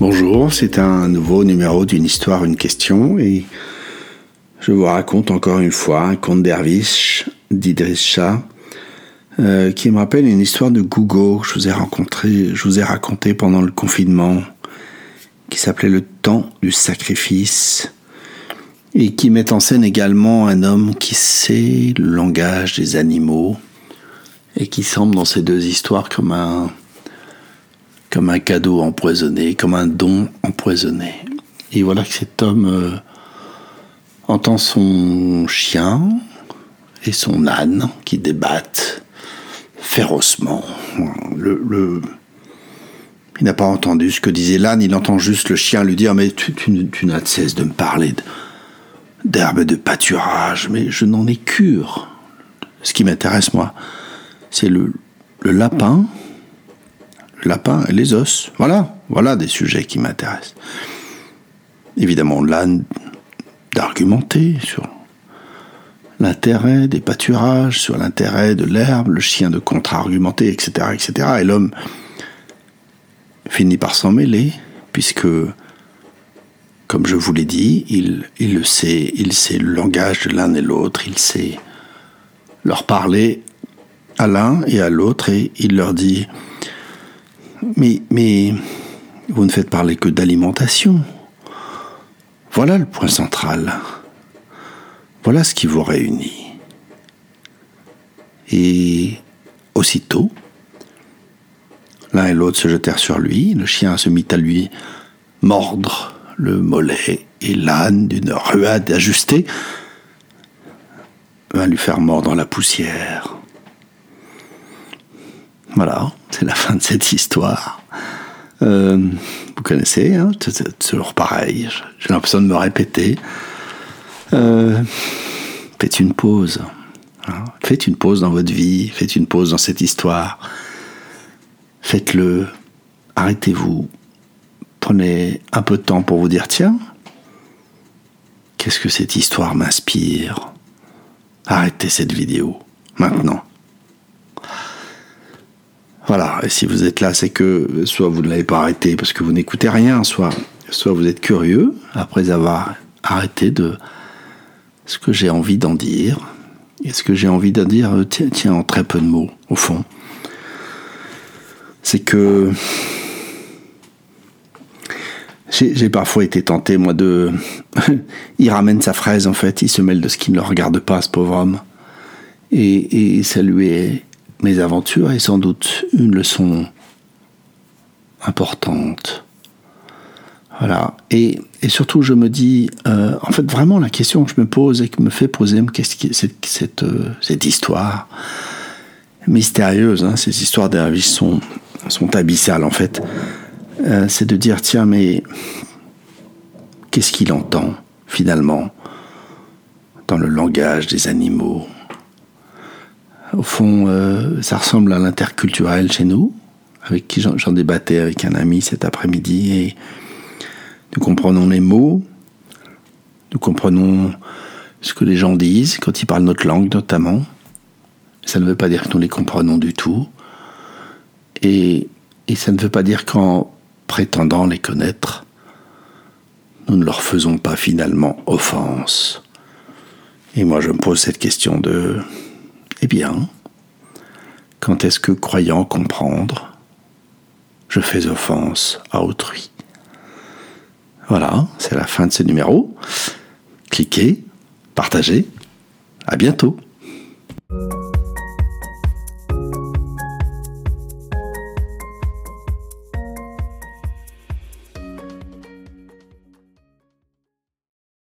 Bonjour, c'est un nouveau numéro d'une histoire, une question et je vous raconte encore une fois un conte derviche d'Idriss euh, qui me rappelle une histoire de Google que je vous ai rencontré, je vous ai raconté pendant le confinement qui s'appelait Le temps du sacrifice et qui met en scène également un homme qui sait le langage des animaux et qui semble dans ces deux histoires comme un comme un cadeau empoisonné, comme un don empoisonné. Et voilà que cet homme euh, entend son chien et son âne qui débattent férocement. Le, il n'a pas entendu ce que disait l'âne, il entend juste le chien lui dire Mais tu, tu, n'as de cesse de me parler d'herbe et de pâturage, mais je n'en ai cure. Ce qui m'intéresse, moi, c'est le, le lapin lapin et les os. Voilà, voilà des sujets qui m'intéressent. Évidemment, l'âne d'argumenter sur l'intérêt des pâturages, sur l'intérêt de l'herbe, le chien de contre-argumenter, etc., etc. Et l'homme finit par s'en mêler, puisque, comme je vous l'ai dit, il le sait, il sait le langage de l'un et l'autre, il sait leur parler à l'un et à l'autre, et il leur dit mais, vous ne faites parler que d'alimentation. Voilà le point central. Voilà ce qui vous réunit. Et aussitôt, l'un et l'autre se jetèrent sur lui, le chien se mit à lui mordre le mollet, et l'âne, d'une ruade ajustée, vint lui faire mordre la poussière. Voilà, c'est la fin de cette histoire. Euh, vous connaissez, hein, c'est toujours pareil. J'ai l'impression de me répéter. Euh, faites une pause. Hein. Faites une pause dans votre vie. Faites une pause dans cette histoire. Faites-le. Arrêtez-vous. Prenez un peu de temps pour vous dire tiens, qu'est-ce que cette histoire m'inspire? Arrêtez cette vidéo maintenant. Voilà, et si vous êtes là, c'est que soit vous ne l'avez pas arrêté parce que vous n'écoutez rien, soit, soit vous êtes curieux après avoir arrêté de ce que j'ai envie d'en dire. Et ce que j'ai envie d'en dire tiens, tiens, en très peu de mots, au fond. C'est que j'ai parfois été tenté, moi, de... il ramène sa fraise, en fait, il se mêle de ce qui ne le regarde pas, ce pauvre homme. Et, et ça lui est mes aventures est sans doute une leçon importante. Voilà. Et, surtout, je me dis, euh, en fait, vraiment, la question que je me pose et que me fait poser cette, cette, euh, cette, histoire mystérieuse, hein, ces histoires vie sont, sont abyssales, en fait, euh, c'est de dire, tiens, mais qu'est-ce qu'il entend, finalement, dans le langage des animaux? Au fond, euh, ça ressemble à l'interculturel chez nous, avec qui j'en débattais avec un ami cet après-midi, nous comprenons les mots, nous comprenons ce que les gens disent quand ils parlent notre langue notamment. Ça ne veut pas dire que nous les comprenons du tout. Et, et ça ne veut pas dire qu'en prétendant les connaître, nous ne leur faisons pas finalement offense. Et moi je me pose cette question de eh bien, quand est-ce que, croyant comprendre, je fais offense à autrui? Voilà, c'est la fin de ce numéro. Cliquez, partagez. À bientôt.